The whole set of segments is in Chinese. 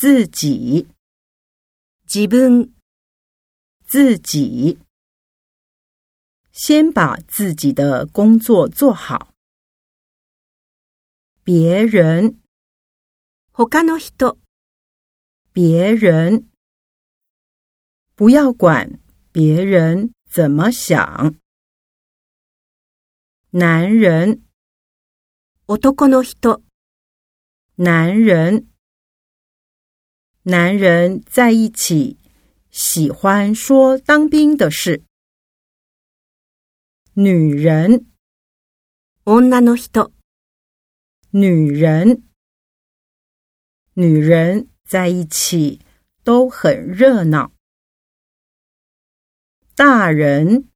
自己，自分，自己先把自己的工作做好。别人，他の人，别人不要管别人怎么想。男人，男の人，男人。男人在一起喜欢说当兵的事。女人，女人女人，在一起都很热闹。大人，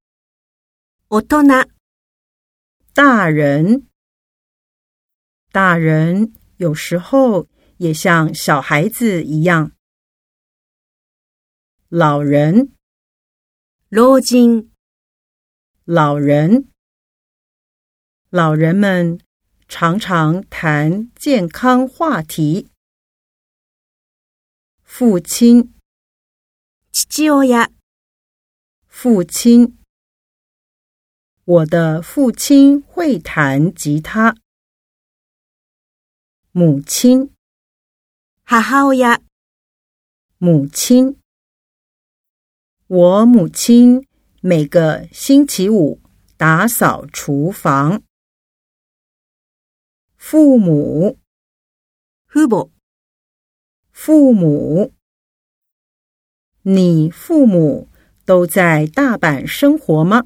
大人，大人有时候。也像小孩子一样。老人，老人，老人们常常谈健康话题。父亲，父亲，我的父亲会弹吉他。母亲。哈哈呀！母亲，我母亲每个星期五打扫厨房。父母，父母，父母，你父母都在大阪生活吗？